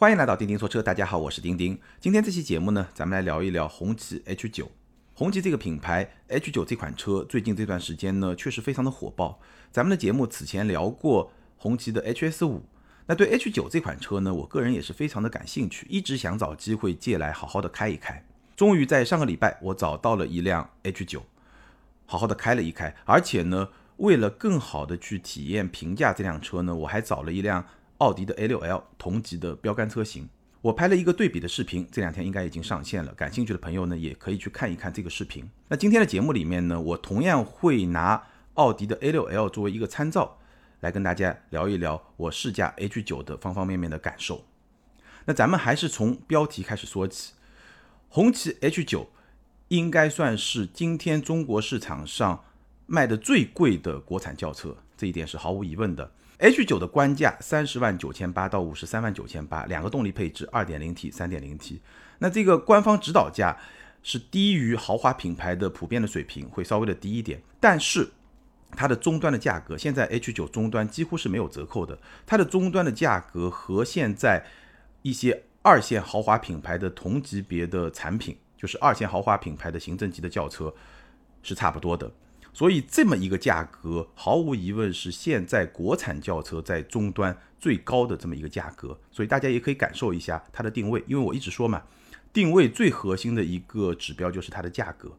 欢迎来到钉钉说车，大家好，我是钉钉。今天这期节目呢，咱们来聊一聊红旗 H 九。红旗这个品牌 H 九这款车，最近这段时间呢，确实非常的火爆。咱们的节目此前聊过红旗的 HS 五，那对 H 九这款车呢，我个人也是非常的感兴趣，一直想找机会借来好好的开一开。终于在上个礼拜，我找到了一辆 H 九，好好的开了一开，而且呢，为了更好的去体验评价这辆车呢，我还找了一辆。奥迪的 A6L 同级的标杆车型，我拍了一个对比的视频，这两天应该已经上线了。感兴趣的朋友呢，也可以去看一看这个视频。那今天的节目里面呢，我同样会拿奥迪的 A6L 作为一个参照，来跟大家聊一聊我试驾 H9 的方方面面的感受。那咱们还是从标题开始说起，红旗 H9 应该算是今天中国市场上卖的最贵的国产轿车，这一点是毫无疑问的。H 九的官价三十万九千八到五十三万九千八，两个动力配置，二点零 T、三点零 T。那这个官方指导价是低于豪华品牌的普遍的水平，会稍微的低一点。但是它的终端的价格，现在 H 九终端几乎是没有折扣的。它的终端的价格和现在一些二线豪华品牌的同级别的产品，就是二线豪华品牌的行政级的轿车是差不多的。所以这么一个价格，毫无疑问是现在国产轿车在终端最高的这么一个价格。所以大家也可以感受一下它的定位，因为我一直说嘛，定位最核心的一个指标就是它的价格，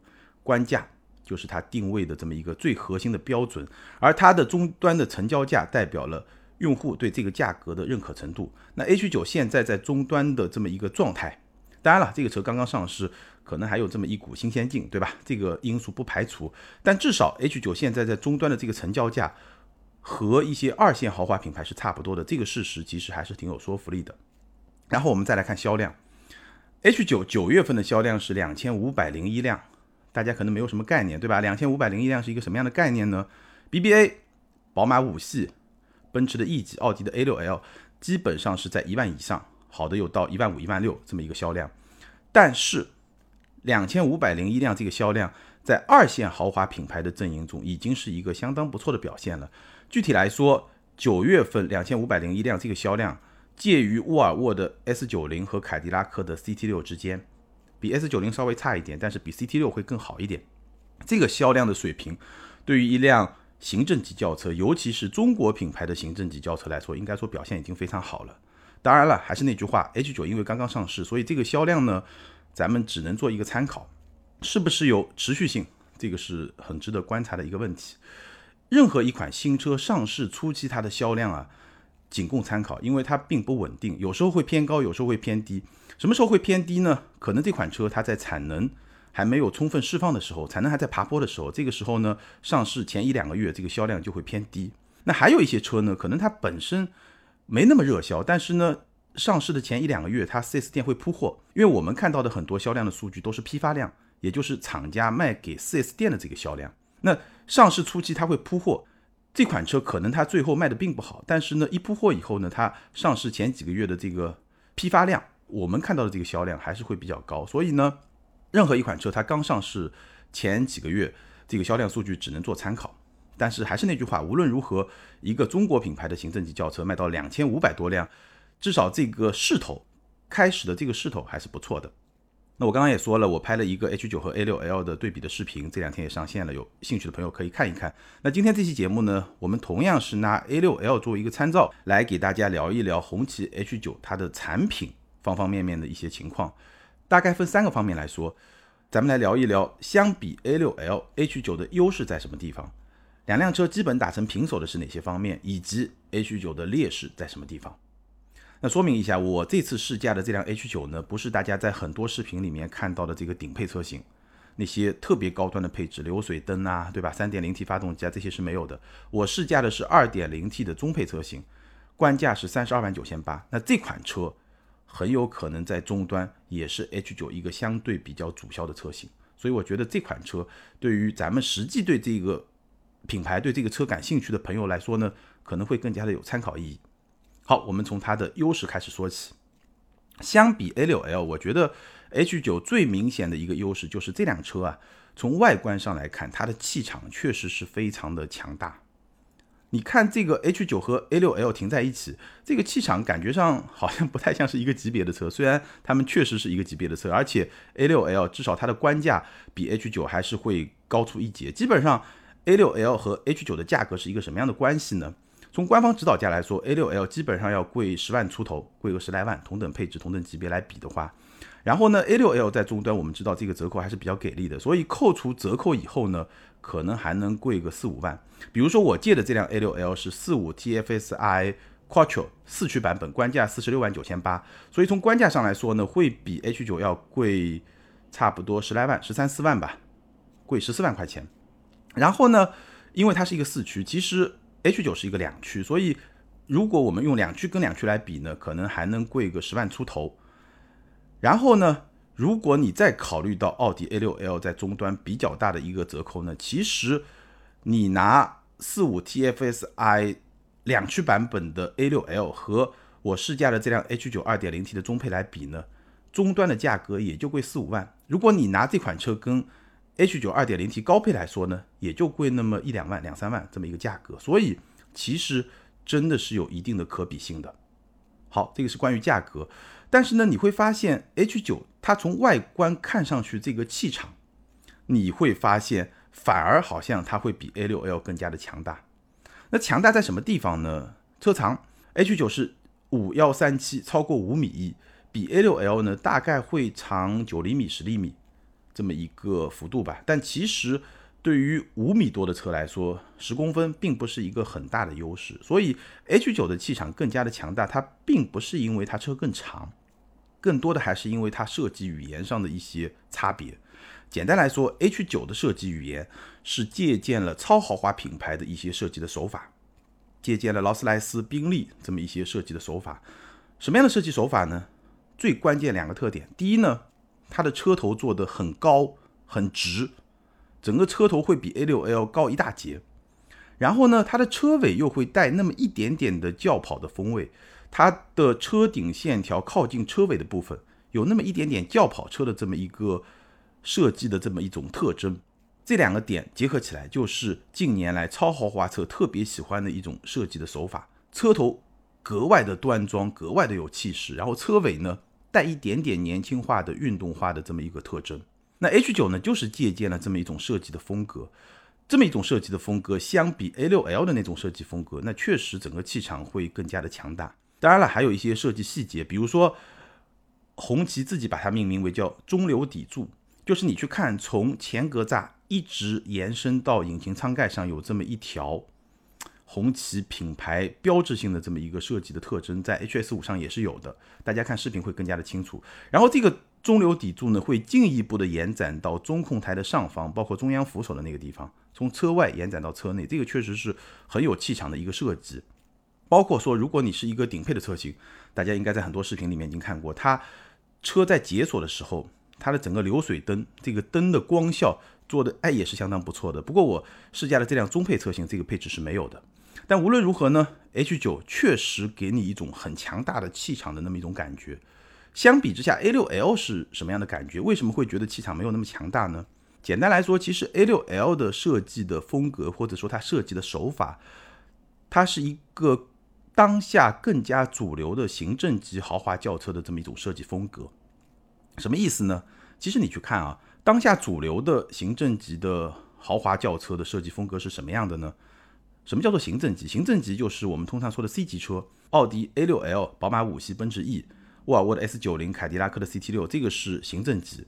官价就是它定位的这么一个最核心的标准。而它的终端的成交价代表了用户对这个价格的认可程度。那 H 九现在在终端的这么一个状态，当然了，这个车刚刚上市。可能还有这么一股新鲜劲，对吧？这个因素不排除，但至少 H 九现在在终端的这个成交价和一些二线豪华品牌是差不多的，这个事实其实还是挺有说服力的。然后我们再来看销量，H 九九月份的销量是两千五百零一辆，大家可能没有什么概念，对吧？两千五百零一辆是一个什么样的概念呢？BBA、宝马五系、奔驰的 E 级、奥迪的 A 六 L 基本上是在一万以上，好的有到一万五、一万六这么一个销量，但是。两千五百零一辆这个销量，在二线豪华品牌的阵营中，已经是一个相当不错的表现了。具体来说，九月份两千五百零一辆这个销量，介于沃尔沃的 S 九零和凯迪拉克的 CT 六之间，比 S 九零稍微差一点，但是比 CT 六会更好一点。这个销量的水平，对于一辆行政级轿车，尤其是中国品牌的行政级轿车来说，应该说表现已经非常好了。当然了，还是那句话，H 九因为刚刚上市，所以这个销量呢。咱们只能做一个参考，是不是有持续性？这个是很值得观察的一个问题。任何一款新车上市初期，它的销量啊，仅供参考，因为它并不稳定，有时候会偏高，有时候会偏低。什么时候会偏低呢？可能这款车它在产能还没有充分释放的时候，产能还在爬坡的时候，这个时候呢，上市前一两个月，这个销量就会偏低。那还有一些车呢，可能它本身没那么热销，但是呢。上市的前一两个月，它 4S 店会铺货，因为我们看到的很多销量的数据都是批发量，也就是厂家卖给 4S 店的这个销量。那上市初期它会铺货，这款车可能它最后卖的并不好，但是呢，一铺货以后呢，它上市前几个月的这个批发量，我们看到的这个销量还是会比较高。所以呢，任何一款车它刚上市前几个月这个销量数据只能做参考。但是还是那句话，无论如何，一个中国品牌的行政级轿车卖到两千五百多辆。至少这个势头开始的这个势头还是不错的。那我刚刚也说了，我拍了一个 H 九和 A 六 L 的对比的视频，这两天也上线了，有兴趣的朋友可以看一看。那今天这期节目呢，我们同样是拿 A 六 L 作为一个参照，来给大家聊一聊红旗 H 九它的产品方方面面的一些情况。大概分三个方面来说，咱们来聊一聊相比 A 六 L H 九的优势在什么地方，两辆车基本打成平手的是哪些方面，以及 H 九的劣势在什么地方。那说明一下，我这次试驾的这辆 H 九呢，不是大家在很多视频里面看到的这个顶配车型，那些特别高端的配置，流水灯啊，对吧？3.0T 发动机啊，这些是没有的。我试驾的是 2.0T 的中配车型，官价是三十二万九千八。那这款车很有可能在终端也是 H 九一个相对比较主销的车型，所以我觉得这款车对于咱们实际对这个品牌、对这个车感兴趣的朋友来说呢，可能会更加的有参考意义。好，我们从它的优势开始说起。相比 A6L，我觉得 H9 最明显的一个优势就是这辆车啊，从外观上来看，它的气场确实是非常的强大。你看这个 H 九和 A 六 L 停在一起，这个气场感觉上好像不太像是一个级别的车。虽然它们确实是一个级别的车，而且 A 六 L 至少它的官价比 H 九还是会高出一截。基本上 A 六 L 和 H 九的价格是一个什么样的关系呢？从官方指导价来说，A 六 L 基本上要贵十万出头，贵个十来万，同等配置、同等级别来比的话。然后呢，A 六 L 在终端我们知道这个折扣还是比较给力的，所以扣除折扣以后呢，可能还能贵个四五万。比如说我借的这辆 A 六 L 是四五 TFSI Quattro 四驱版本，官价四十六万九千八，所以从官价上来说呢，会比 H 九要贵差不多十来万，十三四万吧，贵十四万块钱。然后呢，因为它是一个四驱，其实 H 九是一个两驱，所以如果我们用两驱跟两驱来比呢，可能还能贵个十万出头。然后呢，如果你再考虑到奥迪 A6L 在终端比较大的一个折扣呢，其实你拿四五 TFSI 两驱版本的 A6L 和我试驾的这辆 H9 2.0T 的中配来比呢，终端的价格也就贵四五万。如果你拿这款车跟 H9 2.0T 高配来说呢，也就贵那么一两万、两三万这么一个价格。所以其实真的是有一定的可比性的。好，这个是关于价格。但是呢，你会发现 H 九它从外观看上去这个气场，你会发现反而好像它会比 A 六 L 更加的强大。那强大在什么地方呢？车长 H 九是五幺三七，超过五米一，比 A 六 L 呢大概会长九厘米十厘米这么一个幅度吧。但其实。对于五米多的车来说，十公分并不是一个很大的优势，所以 H 九的气场更加的强大。它并不是因为它车更长，更多的还是因为它设计语言上的一些差别。简单来说，H 九的设计语言是借鉴了超豪华品牌的一些设计的手法，借鉴了劳斯莱斯、宾利这么一些设计的手法。什么样的设计手法呢？最关键两个特点，第一呢，它的车头做的很高很直。整个车头会比 A6L 高一大截，然后呢，它的车尾又会带那么一点点的轿跑的风味，它的车顶线条靠近车尾的部分有那么一点点轿跑车的这么一个设计的这么一种特征，这两个点结合起来，就是近年来超豪华车特别喜欢的一种设计的手法，车头格外的端庄，格外的有气势，然后车尾呢带一点点年轻化的运动化的这么一个特征。那 H 九呢，就是借鉴了这么一种设计的风格，这么一种设计的风格，相比 A 六 L 的那种设计风格，那确实整个气场会更加的强大。当然了，还有一些设计细节，比如说红旗自己把它命名为叫中流砥柱，就是你去看从前格栅一直延伸到引擎舱盖上有这么一条红旗品牌标志性的这么一个设计的特征，在 HS 五上也是有的，大家看视频会更加的清楚。然后这个。中流砥柱呢，会进一步的延展到中控台的上方，包括中央扶手的那个地方，从车外延展到车内，这个确实是很有气场的一个设计。包括说，如果你是一个顶配的车型，大家应该在很多视频里面已经看过，它车在解锁的时候，它的整个流水灯这个灯的光效做的哎也是相当不错的。不过我试驾的这辆中配车型，这个配置是没有的。但无论如何呢，H9 确实给你一种很强大的气场的那么一种感觉。相比之下，A6L 是什么样的感觉？为什么会觉得气场没有那么强大呢？简单来说，其实 A6L 的设计的风格，或者说它设计的手法，它是一个当下更加主流的行政级豪华轿车的这么一种设计风格。什么意思呢？其实你去看啊，当下主流的行政级的豪华轿车的设计风格是什么样的呢？什么叫做行政级？行政级就是我们通常说的 C 级车，奥迪 A6L、宝马五系、奔驰 E。沃尔沃的 S 九零、凯迪拉克的 CT 六，这个是行政级。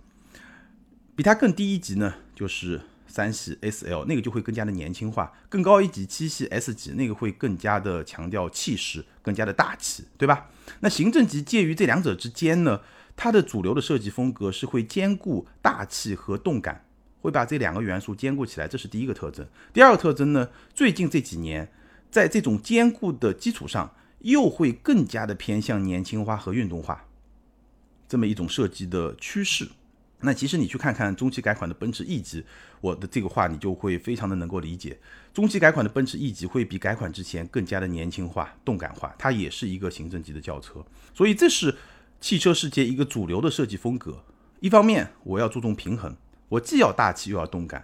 比它更低一级呢，就是三系 SL，那个就会更加的年轻化。更高一级七系 S 级，那个会更加的强调气势，更加的大气，对吧？那行政级介于这两者之间呢，它的主流的设计风格是会兼顾大气和动感，会把这两个元素兼顾起来，这是第一个特征。第二个特征呢，最近这几年，在这种兼顾的基础上。又会更加的偏向年轻化和运动化，这么一种设计的趋势。那其实你去看看中期改款的奔驰 E 级，我的这个话你就会非常的能够理解。中期改款的奔驰 E 级会比改款之前更加的年轻化、动感化，它也是一个行政级的轿车。所以这是汽车世界一个主流的设计风格。一方面我要注重平衡，我既要大气又要动感；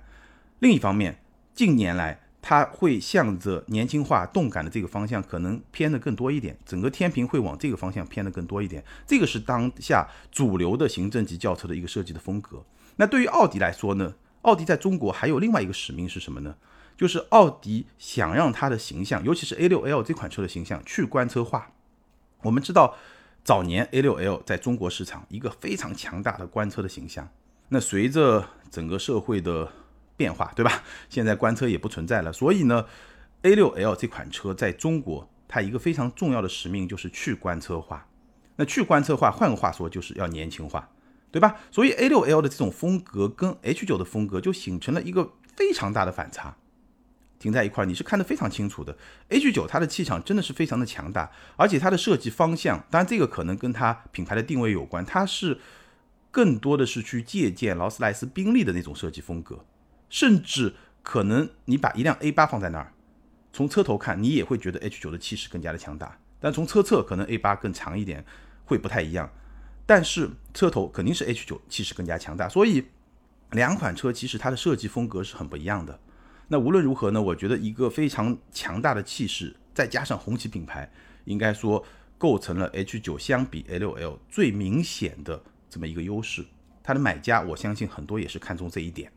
另一方面，近年来它会向着年轻化、动感的这个方向可能偏的更多一点，整个天平会往这个方向偏的更多一点。这个是当下主流的行政级轿车的一个设计的风格。那对于奥迪来说呢？奥迪在中国还有另外一个使命是什么呢？就是奥迪想让它的形象，尤其是 A6L 这款车的形象去官车化。我们知道，早年 A6L 在中国市场一个非常强大的官车的形象。那随着整个社会的变化，对吧？现在官车也不存在了，所以呢，A6L 这款车在中国，它一个非常重要的使命就是去官车化。那去官车化，换个话说，就是要年轻化，对吧？所以 A6L 的这种风格跟 H9 的风格就形成了一个非常大的反差。停在一块儿，你是看得非常清楚的。H9 它的气场真的是非常的强大，而且它的设计方向，当然这个可能跟它品牌的定位有关，它是更多的是去借鉴劳斯莱斯、宾利的那种设计风格。甚至可能你把一辆 A 八放在那儿，从车头看你也会觉得 H 九的气势更加的强大，但从车侧可能 A 八更长一点，会不太一样。但是车头肯定是 H 九气势更加强大，所以两款车其实它的设计风格是很不一样的。那无论如何呢，我觉得一个非常强大的气势，再加上红旗品牌，应该说构成了 H 九相比 A 六 L 最明显的这么一个优势。它的买家我相信很多也是看重这一点。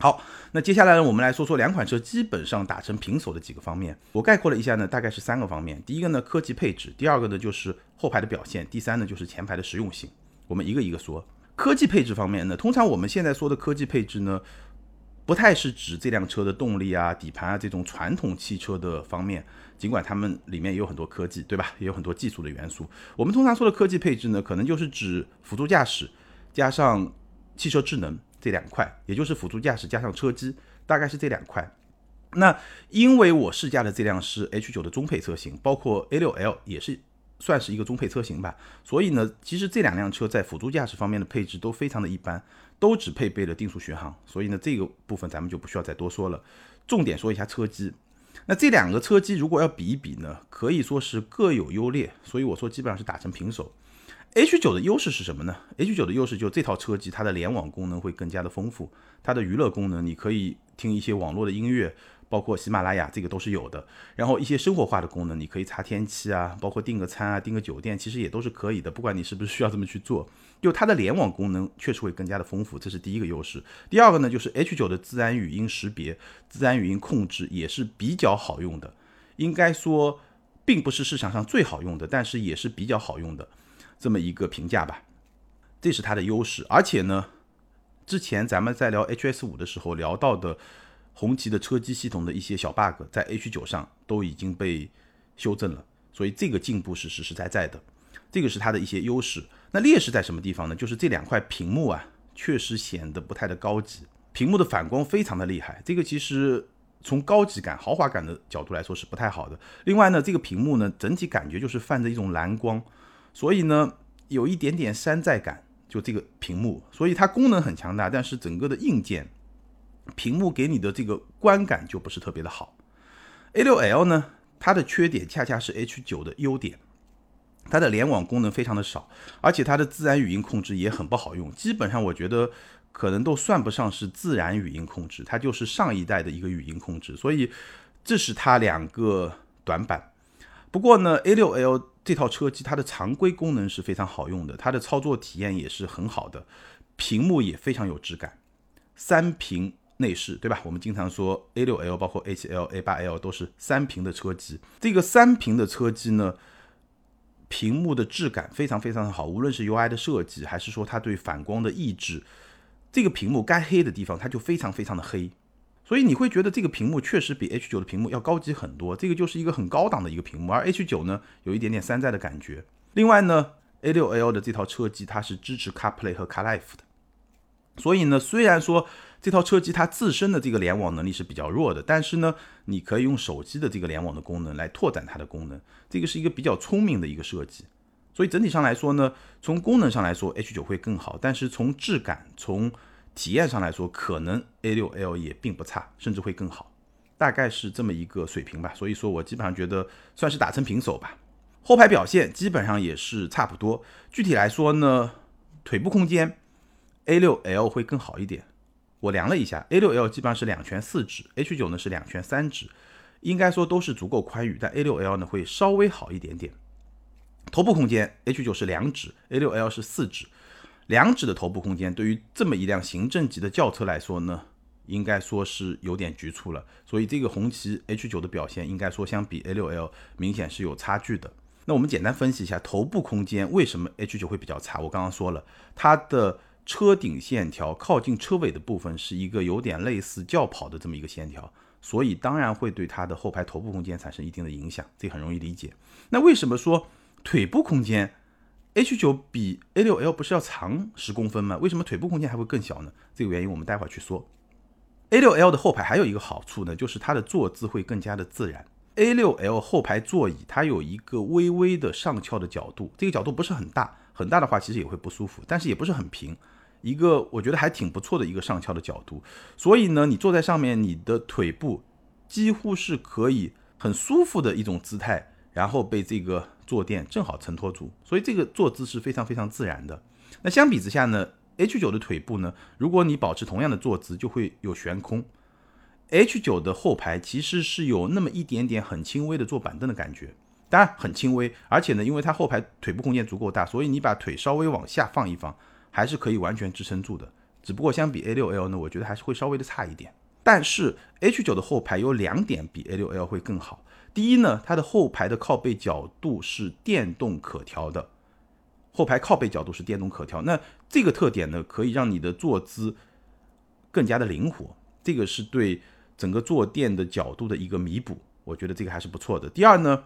好，那接下来呢，我们来说说两款车基本上打成平手的几个方面。我概括了一下呢，大概是三个方面。第一个呢，科技配置；第二个呢，就是后排的表现；第三呢，就是前排的实用性。我们一个一个说。科技配置方面呢，通常我们现在说的科技配置呢，不太是指这辆车的动力啊、底盘啊这种传统汽车的方面，尽管它们里面也有很多科技，对吧？也有很多技术的元素。我们通常说的科技配置呢，可能就是指辅助驾驶加上汽车智能。这两块，也就是辅助驾驶加上车机，大概是这两块。那因为我试驾的这辆是 H9 的中配车型，包括 A6L 也是算是一个中配车型吧，所以呢，其实这两辆车在辅助驾驶方面的配置都非常的一般，都只配备了定速巡航，所以呢，这个部分咱们就不需要再多说了。重点说一下车机，那这两个车机如果要比一比呢，可以说是各有优劣，所以我说基本上是打成平手。H 九的优势是什么呢？H 九的优势就这套车机，它的联网功能会更加的丰富，它的娱乐功能你可以听一些网络的音乐，包括喜马拉雅，这个都是有的。然后一些生活化的功能，你可以查天气啊，包括订个餐啊，订个酒店，其实也都是可以的。不管你是不是需要这么去做，就它的联网功能确实会更加的丰富，这是第一个优势。第二个呢，就是 H 九的自然语音识别、自然语音控制也是比较好用的，应该说并不是市场上最好用的，但是也是比较好用的。这么一个评价吧，这是它的优势。而且呢，之前咱们在聊 HS 五的时候聊到的红旗的车机系统的一些小 bug，在 H 九上都已经被修正了，所以这个进步是实实在在的。这个是它的一些优势。那劣势在什么地方呢？就是这两块屏幕啊，确实显得不太的高级，屏幕的反光非常的厉害。这个其实从高级感、豪华感的角度来说是不太好的。另外呢，这个屏幕呢，整体感觉就是泛着一种蓝光。所以呢，有一点点山寨感，就这个屏幕，所以它功能很强大，但是整个的硬件屏幕给你的这个观感就不是特别的好。A6L 呢，它的缺点恰恰是 H9 的优点，它的联网功能非常的少，而且它的自然语音控制也很不好用，基本上我觉得可能都算不上是自然语音控制，它就是上一代的一个语音控制，所以这是它两个短板。不过呢，A6L 这套车机它的常规功能是非常好用的，它的操作体验也是很好的，屏幕也非常有质感，三屏内饰对吧？我们经常说 A6L 包括 A7L、A8L 都是三屏的车机，这个三屏的车机呢，屏幕的质感非常非常的好，无论是 UI 的设计还是说它对反光的抑制，这个屏幕该黑的地方它就非常非常的黑。所以你会觉得这个屏幕确实比 H9 的屏幕要高级很多，这个就是一个很高档的一个屏幕，而 H9 呢有一点点山寨的感觉。另外呢，A6L 的这套车机它是支持 CarPlay 和 CarLife 的，所以呢，虽然说这套车机它自身的这个联网能力是比较弱的，但是呢，你可以用手机的这个联网的功能来拓展它的功能，这个是一个比较聪明的一个设计。所以整体上来说呢，从功能上来说 H9 会更好，但是从质感从体验上来说，可能 A6L 也并不差，甚至会更好，大概是这么一个水平吧。所以说我基本上觉得算是打成平手吧。后排表现基本上也是差不多。具体来说呢，腿部空间 A6L 会更好一点，我量了一下，A6L 基本上是两拳四指，H9 呢是两拳三指，应该说都是足够宽裕，但 A6L 呢会稍微好一点点。头部空间，H9 是两指，A6L 是四指，两指的头部空间对于这么一辆行政级的轿车来说呢，应该说是有点局促了。所以这个红旗 H9 的表现，应该说相比 A6L 明显是有差距的。那我们简单分析一下头部空间为什么 H9 会比较差。我刚刚说了，它的车顶线条靠近车尾的部分是一个有点类似轿跑的这么一个线条，所以当然会对它的后排头部空间产生一定的影响，这很容易理解。那为什么说腿部空间 H9 比 A6L 不是要长十公分吗？为什么腿部空间还会更小呢？这个原因我们待会儿去说。A6L 的后排还有一个好处呢，就是它的坐姿会更加的自然。A6L 后排座椅它有一个微微的上翘的角度，这个角度不是很大，很大的话其实也会不舒服，但是也不是很平。一个我觉得还挺不错的一个上翘的角度，所以呢，你坐在上面，你的腿部几乎是可以很舒服的一种姿态，然后被这个坐垫正好承托住，所以这个坐姿是非常非常自然的。那相比之下呢，H 九的腿部呢，如果你保持同样的坐姿，就会有悬空。H 九的后排其实是有那么一点点很轻微的坐板凳的感觉，当然很轻微，而且呢，因为它后排腿部空间足够大，所以你把腿稍微往下放一放。还是可以完全支撑住的，只不过相比 A6L 呢，我觉得还是会稍微的差一点。但是 H9 的后排有两点比 A6L 会更好。第一呢，它的后排的靠背角度是电动可调的，后排靠背角度是电动可调。那这个特点呢，可以让你的坐姿更加的灵活，这个是对整个坐垫的角度的一个弥补。我觉得这个还是不错的。第二呢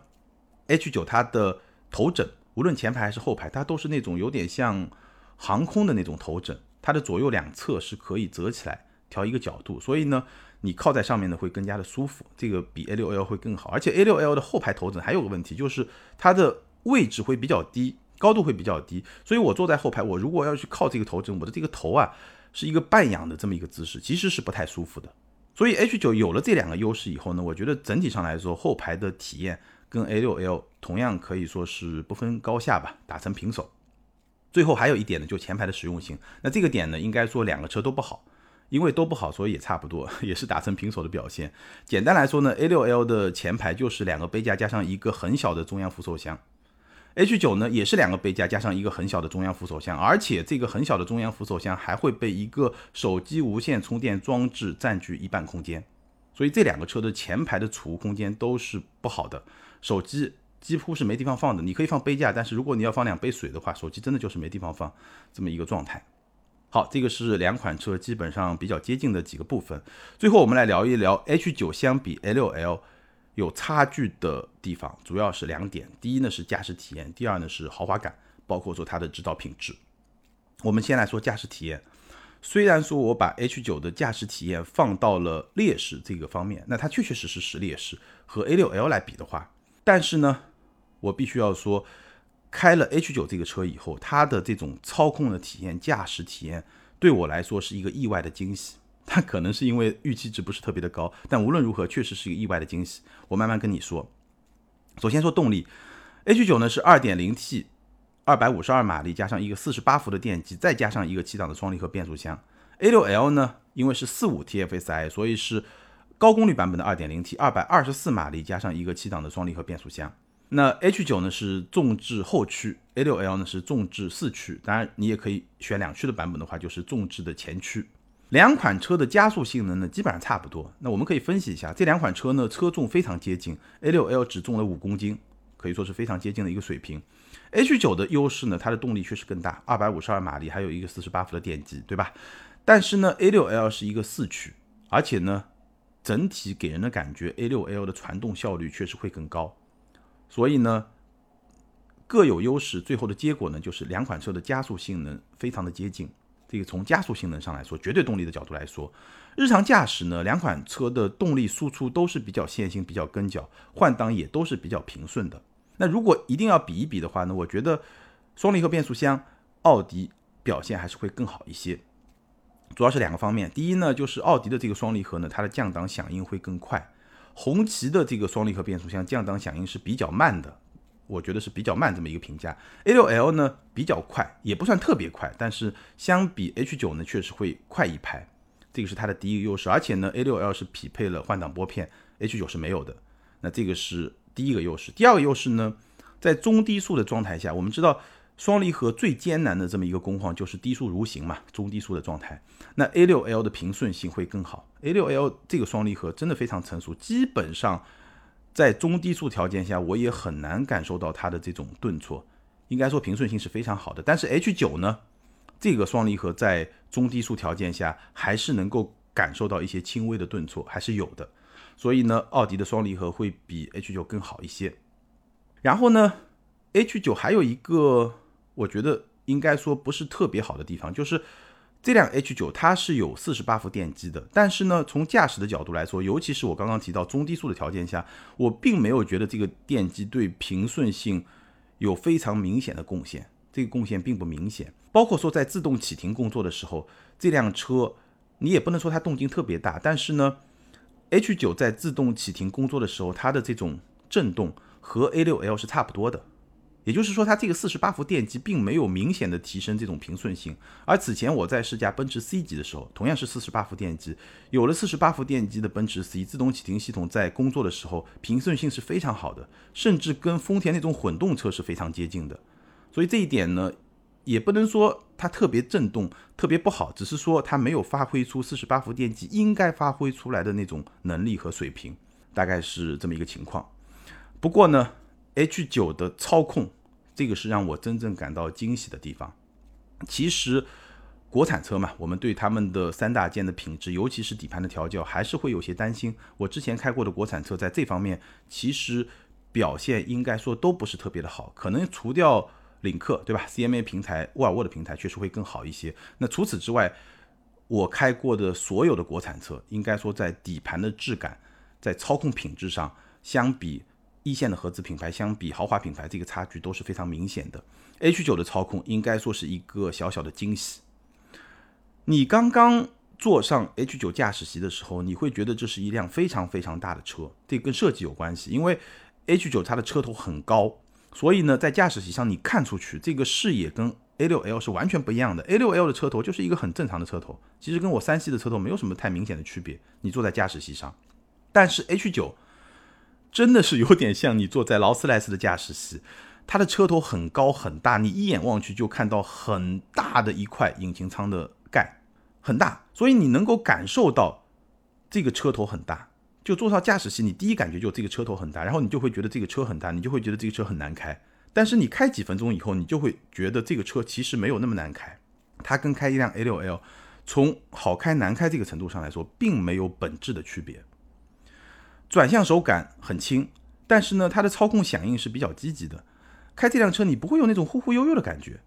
，H9 它的头枕，无论前排还是后排，它都是那种有点像。航空的那种头枕，它的左右两侧是可以折起来调一个角度，所以呢，你靠在上面呢会更加的舒服，这个比 A6L 会更好。而且 A6L 的后排头枕还有个问题，就是它的位置会比较低，高度会比较低，所以我坐在后排，我如果要去靠这个头枕，我的这个头啊是一个半仰的这么一个姿势，其实是不太舒服的。所以 H9 有了这两个优势以后呢，我觉得整体上来说，后排的体验跟 A6L 同样可以说是不分高下吧，打成平手。最后还有一点呢，就前排的实用性。那这个点呢，应该说两个车都不好，因为都不好，所以也差不多，也是打成平手的表现。简单来说呢，A6L 的前排就是两个杯架加上一个很小的中央扶手箱，H9 呢也是两个杯架加上一个很小的中央扶手箱，而且这个很小的中央扶手箱还会被一个手机无线充电装置占据一半空间，所以这两个车的前排的储物空间都是不好的，手机。几乎是没地方放的，你可以放杯架，但是如果你要放两杯水的话，手机真的就是没地方放这么一个状态。好，这个是两款车基本上比较接近的几个部分。最后我们来聊一聊 H 九相比 A6L 有差距的地方，主要是两点。第一呢是驾驶体验，第二呢是豪华感，包括说它的制造品质。我们先来说驾驶体验，虽然说我把 H 九的驾驶体验放到了劣势这个方面，那它确确实实是劣势，和 A6L 来比的话，但是呢。我必须要说，开了 H9 这个车以后，它的这种操控的体验、驾驶体验，对我来说是一个意外的惊喜。它可能是因为预期值不是特别的高，但无论如何，确实是一个意外的惊喜。我慢慢跟你说。首先说动力，H9 呢是 2.0T，252 马力加上一个48伏的电机，再加上一个七档的双离合变速箱。A6L 呢，因为是45 TFSI，所以是高功率版本的 2.0T，224 马力加上一个七档的双离合变速箱。那 H9 呢是纵置后驱，A6L 呢是纵置四驱，当然你也可以选两驱的版本的话，就是纵置的前驱。两款车的加速性能呢基本上差不多。那我们可以分析一下，这两款车呢车重非常接近，A6L 只重了五公斤，可以说是非常接近的一个水平。H9 的优势呢，它的动力确实更大，二百五十二马力，还有一个四十八伏的电机，对吧？但是呢，A6L 是一个四驱，而且呢，整体给人的感觉，A6L 的传动效率确实会更高。所以呢，各有优势，最后的结果呢，就是两款车的加速性能非常的接近。这个从加速性能上来说，绝对动力的角度来说，日常驾驶呢，两款车的动力输出都是比较线性、比较跟脚，换挡也都是比较平顺的。那如果一定要比一比的话呢，我觉得双离合变速箱，奥迪表现还是会更好一些。主要是两个方面，第一呢，就是奥迪的这个双离合呢，它的降档响应会更快。红旗的这个双离合变速箱降档响应是比较慢的，我觉得是比较慢这么一个评价。A6L 呢比较快，也不算特别快，但是相比 H9 呢确实会快一拍。这个是它的第一个优势。而且呢，A6L 是匹配了换挡拨片，H9 是没有的。那这个是第一个优势。第二个优势呢，在中低速的状态下，我们知道双离合最艰难的这么一个工况就是低速蠕行嘛，中低速的状态。那 A6L 的平顺性会更好。A6L 这个双离合真的非常成熟，基本上在中低速条件下，我也很难感受到它的这种顿挫。应该说平顺性是非常好的，但是 H9 呢，这个双离合在中低速条件下还是能够感受到一些轻微的顿挫，还是有的。所以呢，奥迪的双离合会比 H9 更好一些。然后呢，H9 还有一个我觉得应该说不是特别好的地方，就是这辆 H9 它是有四十八伏电机的，但是呢，从驾驶的角度来说，尤其是我刚刚提到中低速的条件下，我并没有觉得这个电机对平顺性。有非常明显的贡献，这个贡献并不明显。包括说在自动启停工作的时候，这辆车你也不能说它动静特别大，但是呢，H9 在自动启停工作的时候，它的这种震动和 A6L 是差不多的。也就是说，它这个四十八伏电机并没有明显的提升这种平顺性。而此前我在试驾奔驰 C 级的时候，同样是四十八伏电机，有了四十八伏电机的奔驰 C 自动启停系统在工作的时候，平顺性是非常好的，甚至跟丰田那种混动车是非常接近的。所以这一点呢，也不能说它特别震动特别不好，只是说它没有发挥出四十八伏电机应该发挥出来的那种能力和水平，大概是这么一个情况。不过呢。H 九的操控，这个是让我真正感到惊喜的地方。其实，国产车嘛，我们对他们的三大件的品质，尤其是底盘的调教，还是会有些担心。我之前开过的国产车，在这方面其实表现应该说都不是特别的好。可能除掉领克，对吧？CMA 平台、沃尔沃的平台确实会更好一些。那除此之外，我开过的所有的国产车，应该说在底盘的质感，在操控品质上，相比。一线的合资品牌相比豪华品牌，这个差距都是非常明显的。H9 的操控应该说是一个小小的惊喜。你刚刚坐上 H9 驾驶席的时候，你会觉得这是一辆非常非常大的车，这跟设计有关系。因为 H9 它的车头很高，所以呢，在驾驶席上你看出去，这个视野跟 A6L 是完全不一样的。A6L 的车头就是一个很正常的车头，其实跟我三系的车头没有什么太明显的区别。你坐在驾驶席上，但是 H9。真的是有点像你坐在劳斯莱斯的驾驶席，它的车头很高很大，你一眼望去就看到很大的一块引擎舱的盖，很大，所以你能够感受到这个车头很大。就坐上驾驶席，你第一感觉就这个车头很大，然后你就会觉得这个车很大，你就会觉得这个车很难开。但是你开几分钟以后，你就会觉得这个车其实没有那么难开，它跟开一辆 A6L 从好开难开这个程度上来说，并没有本质的区别。转向手感很轻，但是呢，它的操控响应是比较积极的。开这辆车你不会有那种忽忽悠悠的感觉，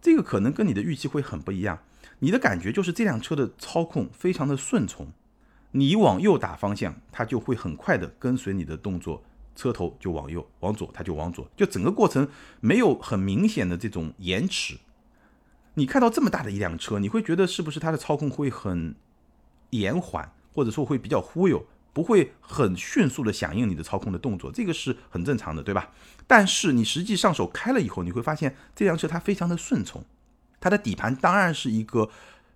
这个可能跟你的预期会很不一样。你的感觉就是这辆车的操控非常的顺从，你往右打方向，它就会很快的跟随你的动作，车头就往右，往左它就往左，就整个过程没有很明显的这种延迟。你看到这么大的一辆车，你会觉得是不是它的操控会很延缓，或者说会比较忽悠？不会很迅速的响应你的操控的动作，这个是很正常的，对吧？但是你实际上手开了以后，你会发现这辆车它非常的顺从，它的底盘当然是一个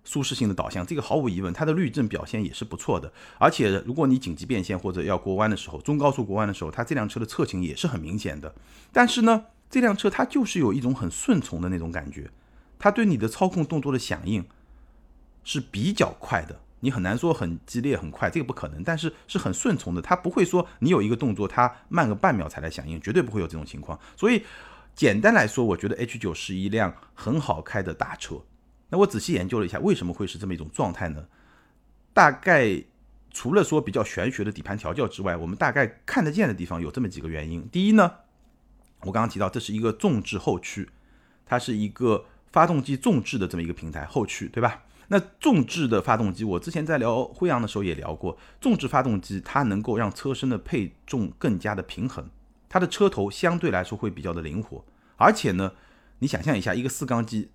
舒适性的导向，这个毫无疑问，它的滤震表现也是不错的。而且如果你紧急变线或者要过弯的时候，中高速过弯的时候，它这辆车的侧倾也是很明显的。但是呢，这辆车它就是有一种很顺从的那种感觉，它对你的操控动作的响应是比较快的。你很难说很激烈很快，这个不可能，但是是很顺从的，它不会说你有一个动作，它慢个半秒才来响应，绝对不会有这种情况。所以简单来说，我觉得 H9 是一辆很好开的大车。那我仔细研究了一下，为什么会是这么一种状态呢？大概除了说比较玄学的底盘调教之外，我们大概看得见的地方有这么几个原因。第一呢，我刚刚提到这是一个纵置后驱，它是一个发动机纵置的这么一个平台后驱，对吧？那纵置的发动机，我之前在聊辉昂的时候也聊过，纵置发动机它能够让车身的配重更加的平衡，它的车头相对来说会比较的灵活，而且呢，你想象一下，一个四缸机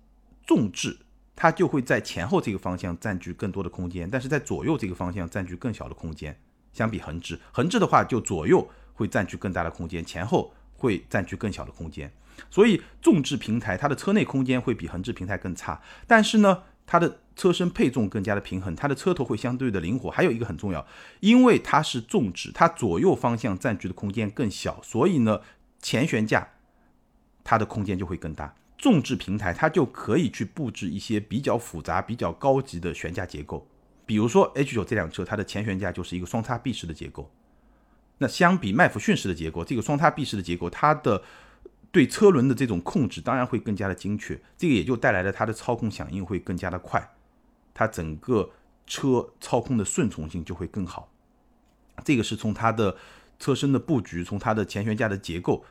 纵置，它就会在前后这个方向占据更多的空间，但是在左右这个方向占据更小的空间，相比横置，横置的话就左右会占据更大的空间，前后会占据更小的空间，所以纵置平台它的车内空间会比横置平台更差，但是呢。它的车身配重更加的平衡，它的车头会相对的灵活。还有一个很重要，因为它是纵置，它左右方向占据的空间更小，所以呢，前悬架它的空间就会更大。纵置平台它就可以去布置一些比较复杂、比较高级的悬架结构。比如说 H 九这辆车，它的前悬架就是一个双叉臂式的结构。那相比麦弗逊式的结构，这个双叉臂式的结构，它的对车轮的这种控制当然会更加的精确，这个也就带来了它的操控响应会更加的快，它整个车操控的顺从性就会更好。这个是从它的车身的布局，从它的前悬架的结构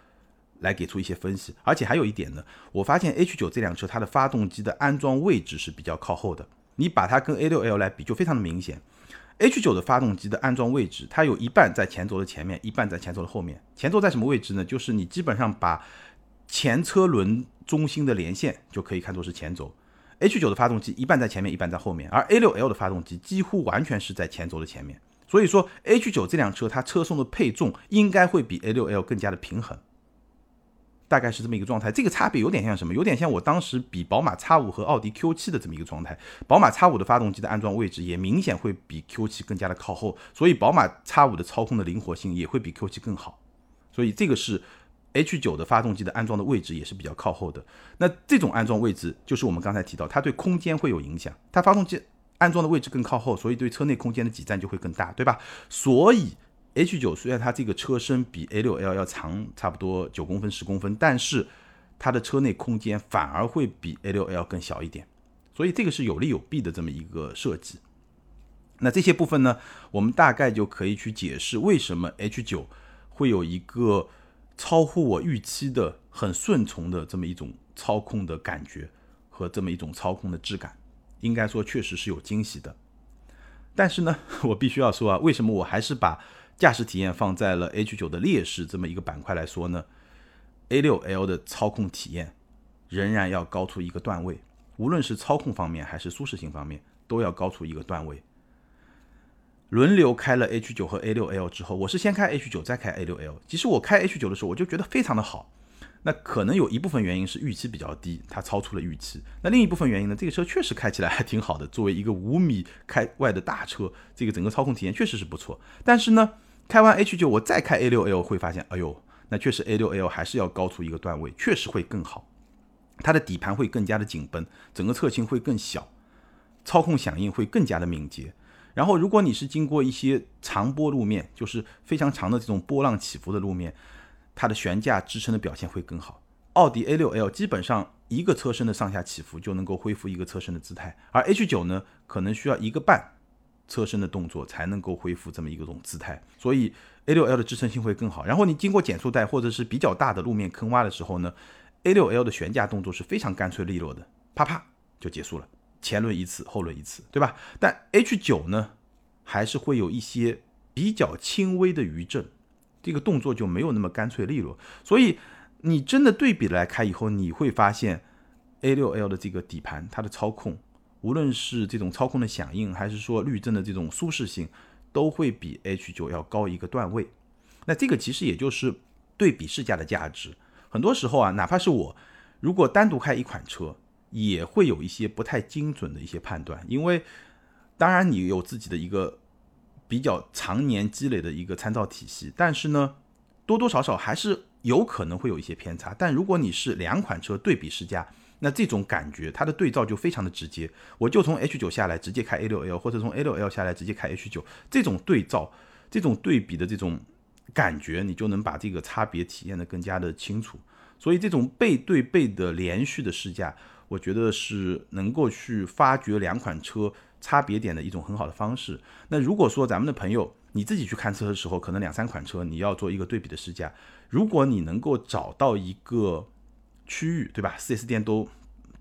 来给出一些分析。而且还有一点呢，我发现 H 九这辆车它的发动机的安装位置是比较靠后的，你把它跟 A 六 L 来比就非常的明显。H 九的发动机的安装位置，它有一半在前轴的前面，一半在前轴的后面。前轴在什么位置呢？就是你基本上把前车轮中心的连线就可以看作是前轴，H 九的发动机一半在前面，一半在后面，而 A 六 L 的发动机几乎完全是在前轴的前面。所以说，H 九这辆车它车送的配重应该会比 A 六 L 更加的平衡，大概是这么一个状态。这个差别有点像什么？有点像我当时比宝马 X 五和奥迪 Q 七的这么一个状态。宝马 X 五的发动机的安装位置也明显会比 Q 七更加的靠后，所以宝马 X 五的操控的灵活性也会比 Q 七更好。所以这个是。H 九的发动机的安装的位置也是比较靠后的，那这种安装位置就是我们刚才提到，它对空间会有影响。它发动机安装的位置更靠后，所以对车内空间的挤占就会更大，对吧？所以 H 九虽然它这个车身比 A 六 L 要长差不多九公分十公分，但是它的车内空间反而会比 A 六 L 更小一点，所以这个是有利有弊的这么一个设计。那这些部分呢，我们大概就可以去解释为什么 H 九会有一个。超乎我预期的很顺从的这么一种操控的感觉和这么一种操控的质感，应该说确实是有惊喜的。但是呢，我必须要说啊，为什么我还是把驾驶体验放在了 H 九的劣势这么一个板块来说呢？A 六 L 的操控体验仍然要高出一个段位，无论是操控方面还是舒适性方面，都要高出一个段位。轮流开了 H 九和 A 六 L 之后，我是先开 H 九再开 A 六 L。其实我开 H 九的时候，我就觉得非常的好。那可能有一部分原因是预期比较低，它超出了预期。那另一部分原因呢，这个车确实开起来还挺好的。作为一个五米开外的大车，这个整个操控体验确实是不错。但是呢，开完 H 九我再开 A 六 L 会发现，哎呦，那确实 A 六 L 还是要高出一个段位，确实会更好。它的底盘会更加的紧绷，整个侧倾会更小，操控响应会更加的敏捷。然后，如果你是经过一些长波路面，就是非常长的这种波浪起伏的路面，它的悬架支撑的表现会更好。奥迪 A6L 基本上一个车身的上下起伏就能够恢复一个车身的姿态，而 H9 呢，可能需要一个半车身的动作才能够恢复这么一个种姿态。所以 A6L 的支撑性会更好。然后你经过减速带或者是比较大的路面坑洼的时候呢，A6L 的悬架动作是非常干脆利落的，啪啪就结束了。前轮一次，后轮一次，对吧？但 H 九呢，还是会有一些比较轻微的余震，这个动作就没有那么干脆利落。所以你真的对比来开以后，你会发现 A 六 L 的这个底盘，它的操控，无论是这种操控的响应，还是说滤震的这种舒适性，都会比 H 九要高一个段位。那这个其实也就是对比试驾的价值。很多时候啊，哪怕是我，如果单独开一款车。也会有一些不太精准的一些判断，因为当然你有自己的一个比较常年积累的一个参照体系，但是呢，多多少少还是有可能会有一些偏差。但如果你是两款车对比试驾，那这种感觉它的对照就非常的直接。我就从 H 九下来直接开 A 六 L，或者从 A 六 L 下来直接开 H 九，这种对照、这种对比的这种感觉，你就能把这个差别体验的更加的清楚。所以这种背对背的连续的试驾。我觉得是能够去发掘两款车差别点的一种很好的方式。那如果说咱们的朋友你自己去看车的时候，可能两三款车你要做一个对比的试驾，如果你能够找到一个区域，对吧？4S 店都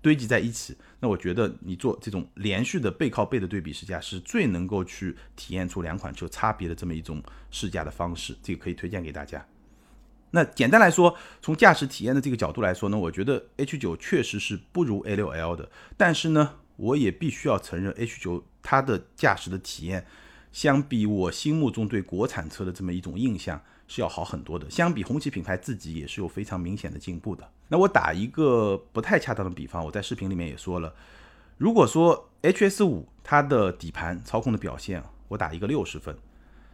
堆积在一起，那我觉得你做这种连续的背靠背的对比试驾是最能够去体验出两款车差别的这么一种试驾的方式。这个可以推荐给大家。那简单来说，从驾驶体验的这个角度来说呢，我觉得 H 九确实是不如 A 六 L 的。但是呢，我也必须要承认，H 九它的驾驶的体验，相比我心目中对国产车的这么一种印象是要好很多的。相比红旗品牌自己也是有非常明显的进步的。那我打一个不太恰当的比方，我在视频里面也说了，如果说 HS 五它的底盘操控的表现，我打一个六十分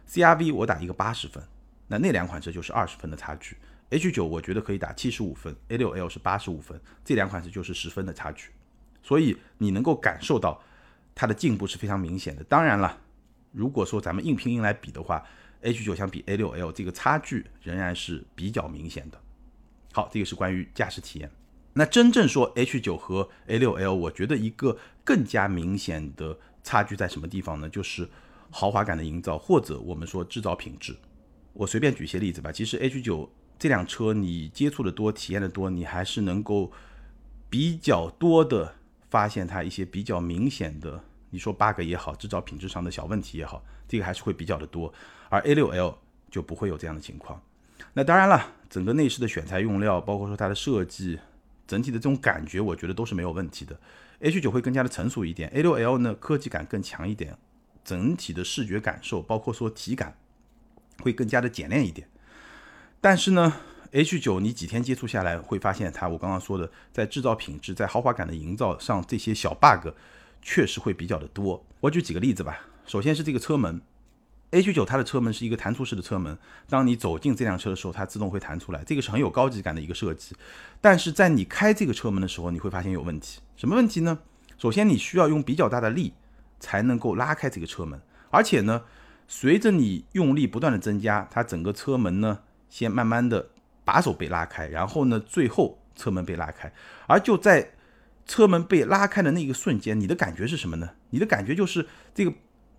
，CRV 我打一个八十分，那那两款车就是二十分的差距。H 九我觉得可以打七十五分，A 六 L 是八十五分，这两款车就是十分的差距。所以你能够感受到它的进步是非常明显的。当然了，如果说咱们硬拼硬来比的话，H 九相比 A 六 L 这个差距仍然是比较明显的。好，这个是关于驾驶体验。那真正说 H 九和 A 六 L，我觉得一个更加明显的差距在什么地方呢？就是豪华感的营造，或者我们说制造品质。我随便举些例子吧。其实 H 九这辆车你接触的多，体验的多，你还是能够比较多的发现它一些比较明显的，你说 bug 也好，制造品质上的小问题也好，这个还是会比较的多。而 A 六 L 就不会有这样的情况。那当然了，整个内饰的选材用料，包括说它的设计，整体的这种感觉，我觉得都是没有问题的。H 九会更加的成熟一点，A 六 L 呢科技感更强一点，整体的视觉感受，包括说体感，会更加的简练一点。但是呢，H 九你几天接触下来，会发现它，我刚刚说的，在制造品质、在豪华感的营造上，这些小 bug 确实会比较的多。我举几个例子吧。首先是这个车门，H 九它的车门是一个弹出式的车门，当你走进这辆车的时候，它自动会弹出来，这个是很有高级感的一个设计。但是在你开这个车门的时候，你会发现有问题。什么问题呢？首先你需要用比较大的力才能够拉开这个车门，而且呢，随着你用力不断的增加，它整个车门呢。先慢慢的把手被拉开，然后呢，最后车门被拉开，而就在车门被拉开的那个瞬间，你的感觉是什么呢？你的感觉就是这个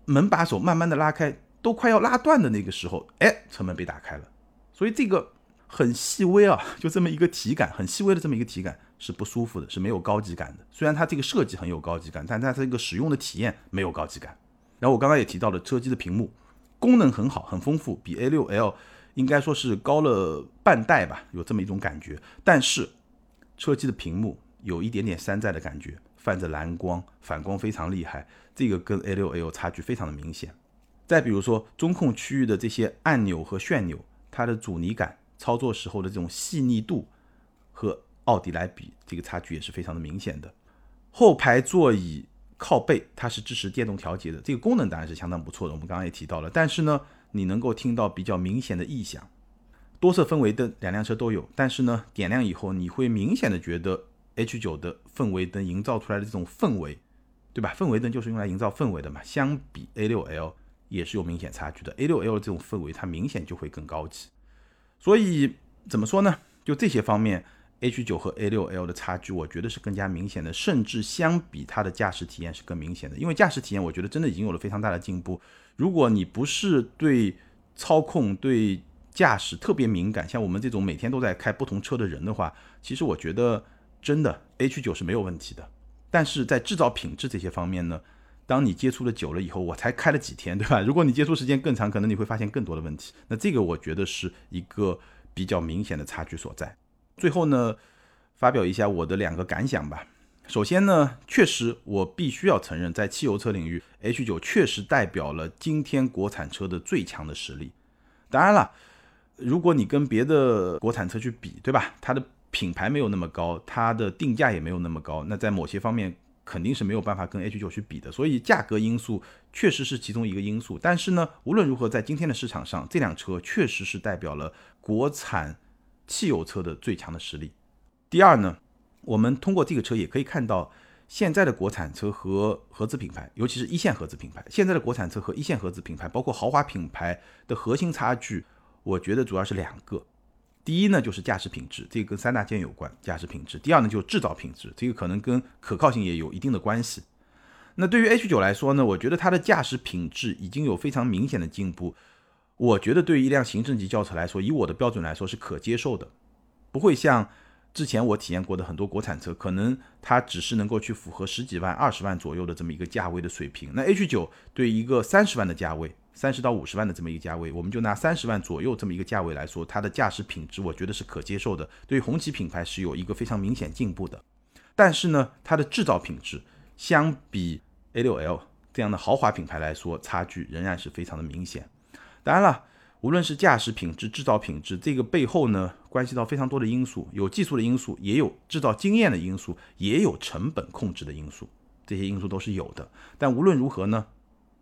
门把手慢慢的拉开，都快要拉断的那个时候，哎，车门被打开了。所以这个很细微啊，就这么一个体感，很细微的这么一个体感是不舒服的，是没有高级感的。虽然它这个设计很有高级感，但它这个使用的体验没有高级感。然后我刚刚也提到了车机的屏幕功能很好，很丰富，比 A6L。应该说是高了半代吧，有这么一种感觉。但是车机的屏幕有一点点山寨的感觉，泛着蓝光，反光非常厉害，这个跟 A6L 差距非常的明显。再比如说中控区域的这些按钮和旋钮，它的阻尼感、操作时候的这种细腻度，和奥迪来比，这个差距也是非常的明显的。后排座椅靠背它是支持电动调节的，这个功能当然是相当不错的。我们刚刚也提到了，但是呢。你能够听到比较明显的异响，多色氛围灯两辆车都有，但是呢，点亮以后你会明显的觉得 H9 的氛围灯营造出来的这种氛围，对吧？氛围灯就是用来营造氛围的嘛。相比 A6L 也是有明显差距的，A6L 这种氛围它明显就会更高级。所以怎么说呢？就这些方面，H9 和 A6L 的差距，我觉得是更加明显的，甚至相比它的驾驶体验是更明显的。因为驾驶体验，我觉得真的已经有了非常大的进步。如果你不是对操控、对驾驶特别敏感，像我们这种每天都在开不同车的人的话，其实我觉得真的 H 九是没有问题的。但是在制造品质这些方面呢，当你接触的久了以后，我才开了几天，对吧？如果你接触时间更长，可能你会发现更多的问题。那这个我觉得是一个比较明显的差距所在。最后呢，发表一下我的两个感想吧。首先呢，确实我必须要承认，在汽油车领域，H9 确实代表了今天国产车的最强的实力。当然了，如果你跟别的国产车去比，对吧？它的品牌没有那么高，它的定价也没有那么高，那在某些方面肯定是没有办法跟 H9 去比的。所以价格因素确实是其中一个因素。但是呢，无论如何，在今天的市场上，这辆车确实是代表了国产汽油车的最强的实力。第二呢？我们通过这个车也可以看到，现在的国产车和合资品牌，尤其是一线合资品牌，现在的国产车和一线合资品牌，包括豪华品牌的核心差距，我觉得主要是两个。第一呢，就是驾驶品质，这个跟三大件有关，驾驶品质。第二呢，就是制造品质，这个可能跟可靠性也有一定的关系。那对于 H 九来说呢，我觉得它的驾驶品质已经有非常明显的进步。我觉得对于一辆行政级轿车来说，以我的标准来说是可接受的，不会像。之前我体验过的很多国产车，可能它只是能够去符合十几万、二十万左右的这么一个价位的水平。那 H 九对一个三十万的价位，三十到五十万的这么一个价位，我们就拿三十万左右这么一个价位来说，它的驾驶品质我觉得是可接受的。对于红旗品牌是有一个非常明显进步的，但是呢，它的制造品质相比 A6L 这样的豪华品牌来说，差距仍然是非常的明显。当然了。无论是驾驶品质、制造品质，这个背后呢，关系到非常多的因素，有技术的因素，也有制造经验的因素，也有成本控制的因素。这些因素都是有的。但无论如何呢，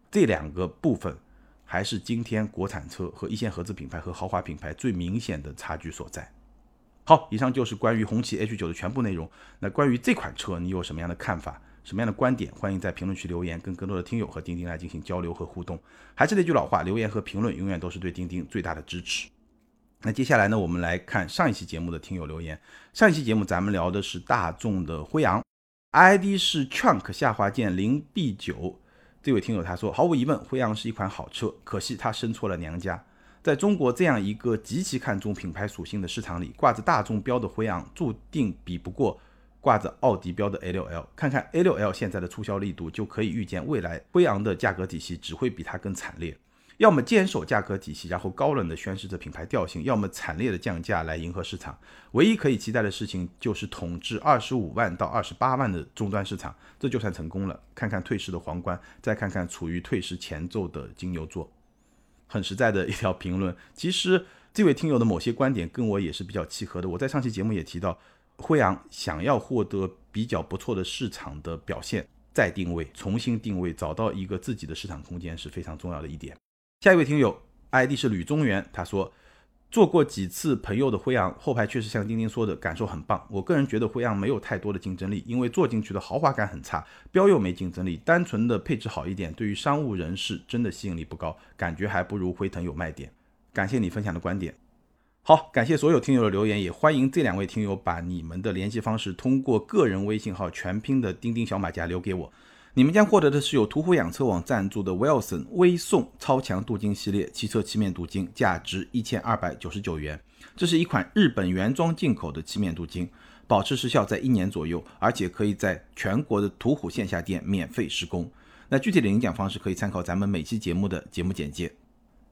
这两个部分还是今天国产车和一线合资品牌和豪华品牌最明显的差距所在。好，以上就是关于红旗 H 九的全部内容。那关于这款车，你有什么样的看法？什么样的观点？欢迎在评论区留言，跟更多的听友和钉钉来进行交流和互动。还是那句老话，留言和评论永远都是对钉钉最大的支持。那接下来呢，我们来看上一期节目的听友留言。上一期节目咱们聊的是大众的辉昂，ID 是 Chunk 下划键零 B 九。这位听友他说，毫无疑问，辉昂是一款好车，可惜它生错了娘家。在中国这样一个极其看重品牌属性的市场里，挂着大众标的辉昂注定比不过挂着奥迪标的 A6L。看看 A6L 现在的促销力度，就可以预见未来辉昂的价格体系只会比它更惨烈。要么坚守价格体系，然后高冷的宣示着品牌调性；要么惨烈的降价来迎合市场。唯一可以期待的事情就是统治二十五万到二十八万的终端市场，这就算成功了。看看退市的皇冠，再看看处于退市前奏的金牛座。很实在的一条评论，其实这位听友的某些观点跟我也是比较契合的。我在上期节目也提到，辉昂想要获得比较不错的市场的表现，再定位、重新定位，找到一个自己的市场空间是非常重要的一点。下一位听友 ID 是吕中原，他说。坐过几次朋友的辉昂后排，确实像丁丁说的，感受很棒。我个人觉得辉昂没有太多的竞争力，因为坐进去的豪华感很差，标又没竞争力，单纯的配置好一点，对于商务人士真的吸引力不高，感觉还不如辉腾有卖点。感谢你分享的观点。好，感谢所有听友的留言，也欢迎这两位听友把你们的联系方式通过个人微信号全拼的钉钉小马甲留给我。你们将获得的是由途虎养车网赞助的 Wilson 微送超强镀金系列汽车漆面镀金，价值一千二百九十九元。这是一款日本原装进口的漆面镀金，保持时效在一年左右，而且可以在全国的途虎线下店免费施工。那具体的领奖方式可以参考咱们每期节目的节目简介。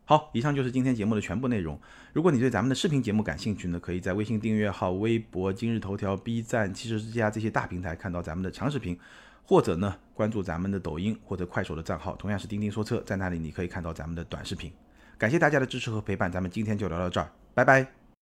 好，以上就是今天节目的全部内容。如果你对咱们的视频节目感兴趣呢，可以在微信订阅号、微博、今日头条、B 站、汽车之家这些大平台看到咱们的长视频。或者呢，关注咱们的抖音或者快手的账号，同样是钉钉说车，在那里你可以看到咱们的短视频。感谢大家的支持和陪伴，咱们今天就聊到这儿，拜拜。